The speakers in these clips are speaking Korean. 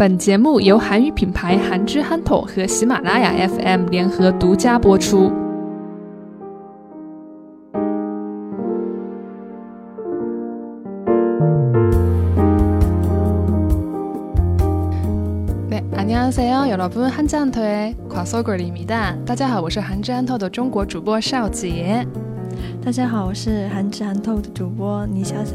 本节目由韩语品牌韩之憨头和喜马拉雅 FM 联合独家播出。对，안녕하세요여러분한지한토의과속거리입니다大家好，我是韩之憨头的中国主播邵杰。大家好，我是韩之憨透的主播倪小小。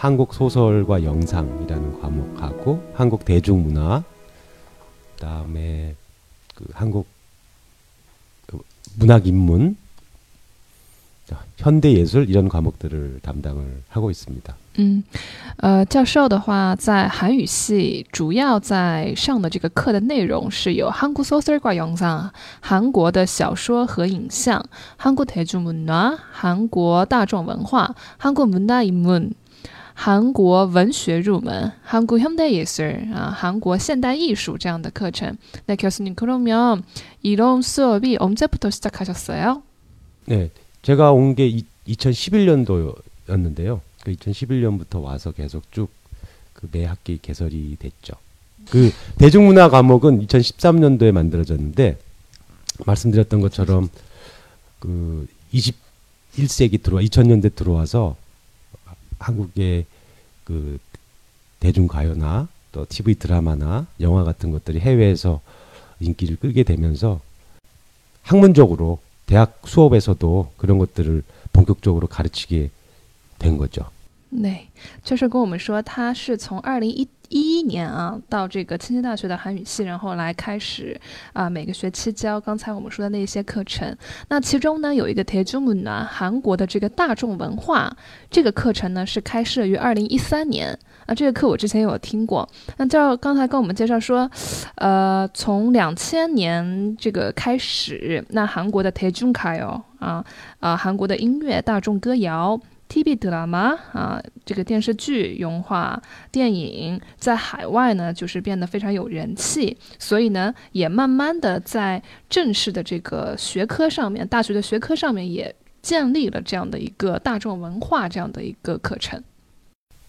한국 소설과 영상이라는 과목하고 한국 대중문화, 그다음에 그 한국 그 문학 인문, 현대 예술 이런 과목들을 담당을 하고 있습니다. 嗯，呃，教授的话，在韩语系主要在上的这个课的内容是有한국소설과영상韩国的小说和影像，한국대중문화韩国大众文化，한국문화인문 韩国文学入门，한국현대예술啊，韩国现代艺术这样的课程。那교수님그러면이런수업이언제부터시작하셨어요 네, 제가 온 게 2011년도였는데요. 그 2011년부터 와서 계속 쭉 그 매 학기 개설이 됐죠. 그 대중문화 과목은 2013년도에 만들어졌는데 말씀드렸던 것처럼 그 21세기 들어와 2000년대 들어와서 한국의 그 대중 가요나 또 TV 드라마나 영화 같은 것들이 해외에서 인기를 끌게 되면서 학문적으로 대학 수업에서도 그런 것들을 본격적으로 가르치게 된 거죠. 对，就是跟我们说，他是从二零一一年啊到这个清青大学的韩语系，然后来开始啊、每个学期教刚才我们说的那些课程。那其中呢有一个 te june，韩国的这个大众文化这个课程呢是开设于二零一三年。啊，这个课我之前有听过。那照刚才跟我们介绍说，呃，从两千年这个开始，那韩国的 Tejunkayo 啊，啊、韩国的音乐大众歌谣，TV drama 啊，这个电视剧、油画、电影在海外呢，就是变得非常有人气，所以呢，也慢慢的在正式的这个学科上面，大学的学科上面也建立了这样的一个大众文化这样的一个课程。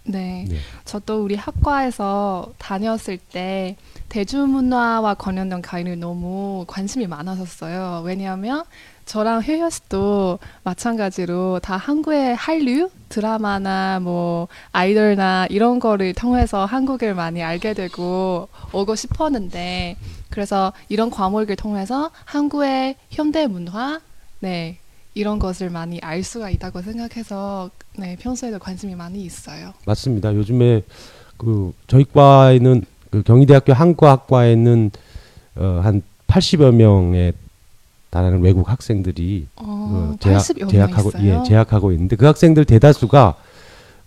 네 네. 저도 우리 학과에서 다녔을 때 대중문화와 관련된 과일이 너무 관심이 많았었어요. 왜냐하면 저랑 효효 씨도 마찬가지로 다 한국의 한류 드라마나 뭐 아이돌나 이런 거를 통해서 한국을 많이 알게 되고 오고 싶었는데 그래서 이런 과목을 통해서 한국의 현대 문화 네 이런 것을 많이 알 수가 있다고 생각해서 네 평소에도 관심이 많이 있어요. 맞습니다. 요즘에 그 저희 과에는 그 경희대학교 한국학과에는 어, 한 80여 명의 달하는 외국 학생들이 어, 어, 재학, 80여 명 재학하고 있어요. 예, 재학하고 있는데 그 학생들 대다수가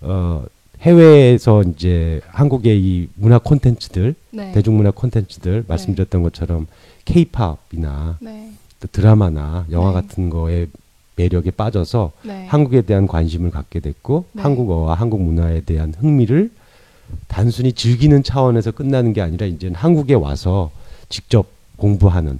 어, 해외에서 이제 한국의 이 문화 콘텐츠들, 네. 대중문화 콘텐츠들 말씀드렸던 것처럼 케이팝이나 네. 또 드라마나 영화 네. 같은 거에 매력에 빠져서 네. 한국에 대한 관심을 갖게 됐고 네. 한국어와 한국 문화에 대한 흥미를 단순히 즐기는 차원에서 끝나는 게 아니라 이제는 한국에 와서 직접 공부하는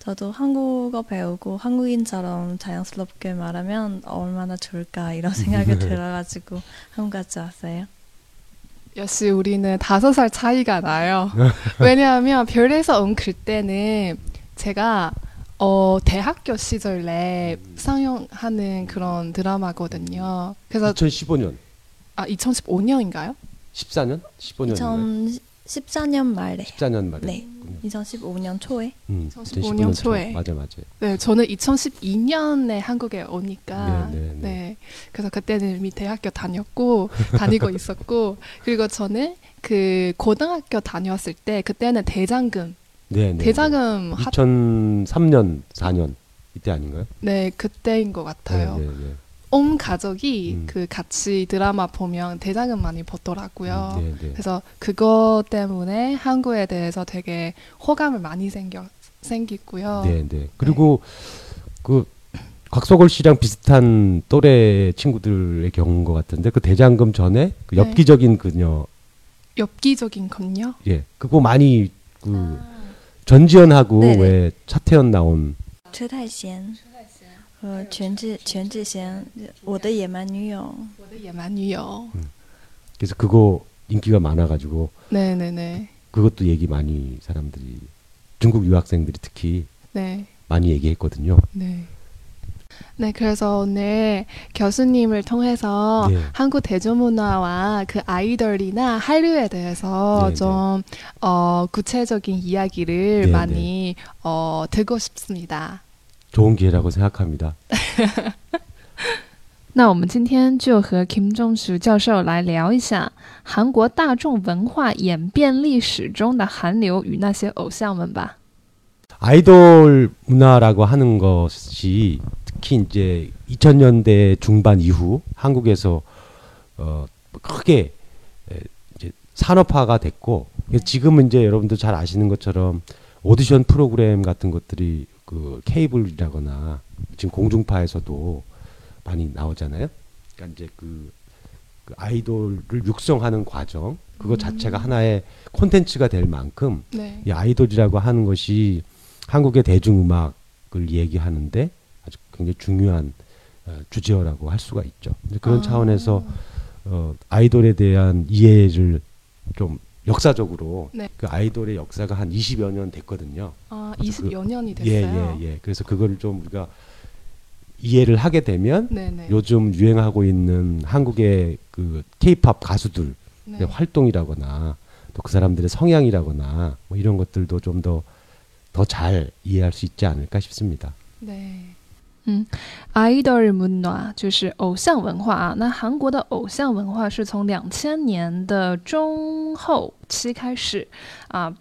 저도 한국어 배우고 한국인처럼 자연스럽게 말하면 얼마나 좋을까 이런 생각이 들어가지고 한국까지 왔어요. 역시 우리는 다섯 살 차이가 나요. 왜냐하면 별에서 온 그때는 제가 어, 대학교 시절에 상영하는 그런 드라마거든요. 그래서 2015년, 아 2015년인가요? 14년, 15년, 2014년 말에 14년 말에. 네. 2015년 초에 음, 2015년 초에. 맞아, 맞아. 네, 저는 2012년에 한국에 오니까 네, 네, 네, 네. 그래서 그때는 이미 대학교 다녔고 다니고 있었고 그리고 저는 그 고등학교 다녔을 때 그때는 대장금 네, 네. 대장금 하, 2003년, 4년 이때 아닌가요? 네 그때인 것 같아요. 네, 네, 네. 온 가족이 음. 그 같이 드라마 보면 대장은 많이 벗더라고요. 음, 네, 네. 그래서 그거 때문에 한국에 대해서 되게 호감을 많이 생겨 생기고요. 네, 네, 네. 그리고 그 곽석월 씨랑 비슷한 또래 친구들의 경우인 것 같은데 그 대장금 전에 그 네. 엽기적인 그녀. 엽기적인 건요? 예, 그거 많이 그 아. 전지현하고 네, 왜 차태현 나온 최태현 和全智全智贤，我的野蛮女友。我的野蛮女友. 그래서 그거 인기가 많아가지고 네네네. 그것도 얘기 많이 사람들이 중국 유학생들이 특히 네. 많이 얘기했거든요. 네. 네, 그래서 오늘 교수님을 통해서 네. 한국 대중문화와 그 아이돌이나 한류에 대해서 네, 좀 어, 구체적인 이야기를 네, 많이 어, 듣고 싶습니다. 좋은 기회라고 생각합니다. 那我们今天就和 Kim Jong Su 教授来聊一下韩国大众文化演变历史中的韩流与那些偶像们吧。 아이돌 문화라고 하는 것이 특히 이제 2000년대 중반 이후 한국에서 어 크게 에, 이제 산업화가 됐고 그래서 지금은 이제 여러분도 잘 아시는 것처럼 오디션 프로그램 같은 것들이 그 케이블이라거나 지금 공중파에서도 많이 나오잖아요. 그러니까 이제 그, 그 아이돌을 육성하는 과정 그거 자체가 하나의 콘텐츠가 될 만큼 네. 이 아이돌이라고 하는 것이 한국의 대중음악을 얘기하는데 아주 굉장히 중요한 어, 주제어라고 할 수가 있죠. 그런 아. 차원에서 어, 아이돌에 대한 이해를 좀 역사적으로 네. 그 아이돌의 역사가 한 20여 년 됐거든요. 아, 그래서 20여 년이 예, 됐어요. 예, 예. 그래서 그거를 좀 우리가 이해를 하게 되면 네네. 요즘 유행하고 있는 한국의 그 케이팝 가수들 네. 활동이라거나 또 그 사람들의 성향이라거나 뭐 이런 것들도 좀 더 더 잘 이해할 수 있지 않을까 싶습니다. 对，嗯，idol 文化就是偶像文化啊。那韩国的偶像文化是从两千年的中后期开始啊，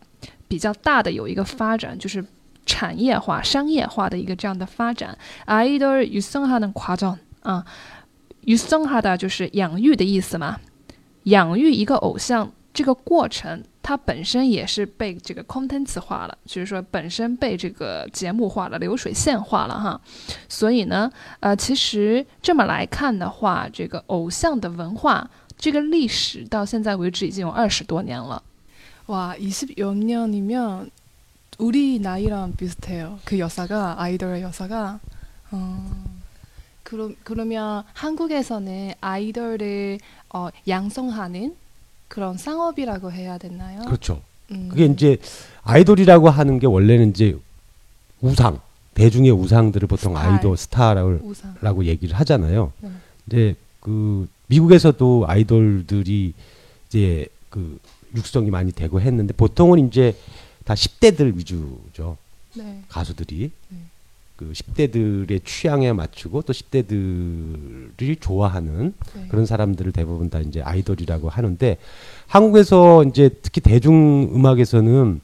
比较大的有一个发展，就是产业化、商业化的一个这样的发展。idol 유성하는 과정啊，유성하다就是养育的意思嘛，养育一个偶像这个过程， 它本身也是被这个 content 化了，就是说本身被这个节目化了、流水线化了哈。所以呢，呃，其实这么来看的话，这个偶像的文化这个历史到现在为止已经有二十多年了。와20여 년이면 우리 나이랑 비슷해요. 그 여사가 아이돌의 여사가. 어, 그러, 그러면 한국에서는 아이돌을 어, 양성하는 그런 산업이라고 해야 되나요? 그렇죠. 음. 그게 이제 아이돌이라고 하는 게 원래는 이제 우상, 대중의 우상들을 보통 스타일. 아이돌 스타라고 우상. 얘기를 하잖아요. 네. 이제 그 미국에서도 아이돌들이 이제 그 육성이 많이 되고 했는데 보통은 이제 다 10대들 위주죠. 네. 가수들이 네. 그 10대들의 취향에 맞추고 또 10대들이 좋아하는 네. 그런 사람들을 대부분 다 이제 아이돌이라고 하는데 한국에서 이제 특히 대중 음악에서는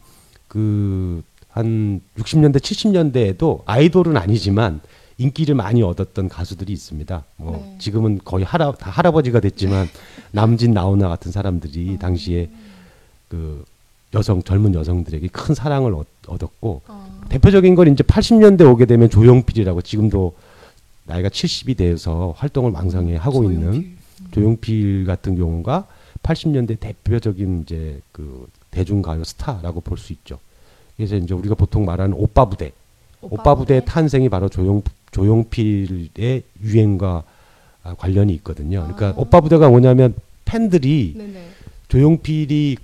그 한 60년대 70년대에도 아이돌은 아니지만 인기를 많이 얻었던 가수들이 있습니다. 뭐 네. 지금은 거의 할아 다 할아버지가 됐지만 남진 나훈아 같은 사람들이 당시에 그 여성 젊은 여성들에게 큰 사랑을 얻, 얻었고 어, 대표적인 건 이제 80년대 오게 되면 조용필이라고 지금도 나이가 70이 돼서 활동을 왕성히 하고 있는 조용필. 조용필 같은 경우가 80년대 대표적인 이제 그 대중가요 스타라고 볼 수 있죠. 그래서 이제 우리가 보통 말하는 오빠 부대, 오빠 부대의 탄생이 바로 조용 조용필의 유행과 아, 관련이 있거든요. 그러니까 아. 오빠 부대가 뭐냐면 팬들이 네네. 조용필이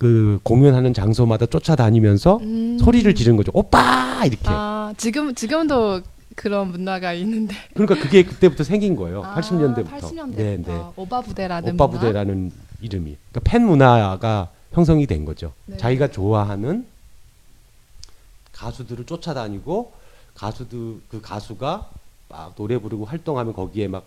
그 공연하는 장소마다 쫓아다니면서 음. 소리를 지른 거죠. 오빠 이렇게. 아 지금 지금도 그런 문화가 있는데. 그러니까 그게 그때부터 생긴 거예요. 아, 80년대부터. 80년대부터 네, 네. 오빠 부대라는 오빠? 부대라는 이름이. 그러니까 팬 문화가 형성이 된 거죠. 네. 자기가 좋아하는 가수들을 쫓아다니고 가수들 그 가수가 막 노래 부르고 활동하면 거기에 막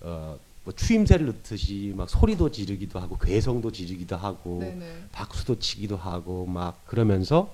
어, 뭐 추임새를 넣듯이 막 소리도 지르기도 하고 괴성도 지르기도 하고 네네. 박수도 치기도 하고 막 그러면서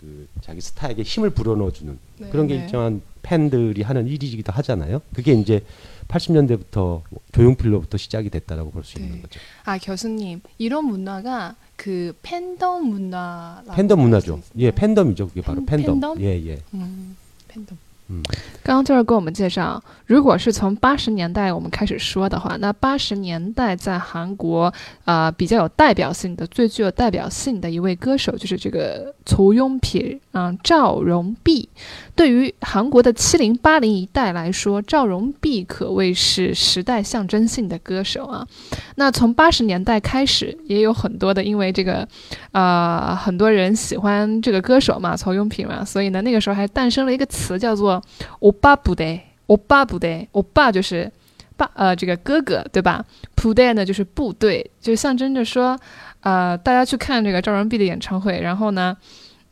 그 자기 스타에게 힘을 불어넣어 주는 네, 그런 게 네. 일정한 팬들이 하는 일이기도 하잖아요. 그게 이제 80년대부터 조용필로부터 시작이 됐다라고 볼수 네. 있는 거죠. 아 교수님 이런 문화가 그 팬덤 문화. 팬덤 문화죠. 예, 팬덤이죠. 그게 바로 팬- 팬덤. 팬덤? 예, 예. 음, 팬덤. 嗯，刚刚就是给我们介绍，如果是从八十年代我们开始说的话，那八十年代在韩国啊、比较有代表性的、最具有代表性的一位歌手就是这个曹雍平，嗯，赵荣弼。对于韩国的七零八零一代来说，赵荣弼可谓是时代象征性的歌手啊。那从八十年代开始，也有很多的因为这个呃，很多人喜欢这个歌手嘛，曹雍平嘛，所以呢，那个时候还诞生了一个词叫做“欧巴部队”，欧巴部队，欧巴就是爸呃这个哥哥对吧？部队呢就是部队，就象征着说，呃，大家去看这个赵荣弼的演唱会，然后呢。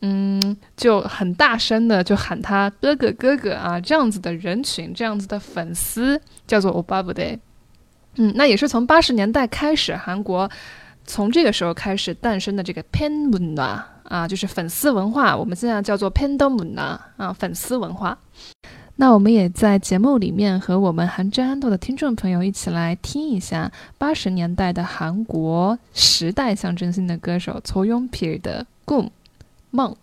嗯，就很大声的就喊他哥哥哥哥啊，这样子的人群，这样子的粉丝叫做欧巴部队。嗯，那也是从八十年代开始，韩国从这个时候开始诞生的这个 pen 文化啊，就是粉丝文化，我们现在叫做 pandomna 啊，粉丝文化。那我们也在节目里面和我们韩真安豆的听众朋友一起来听一下八十年代的韩国时代象征性的歌手曹永平的《꿈》梦。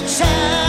그리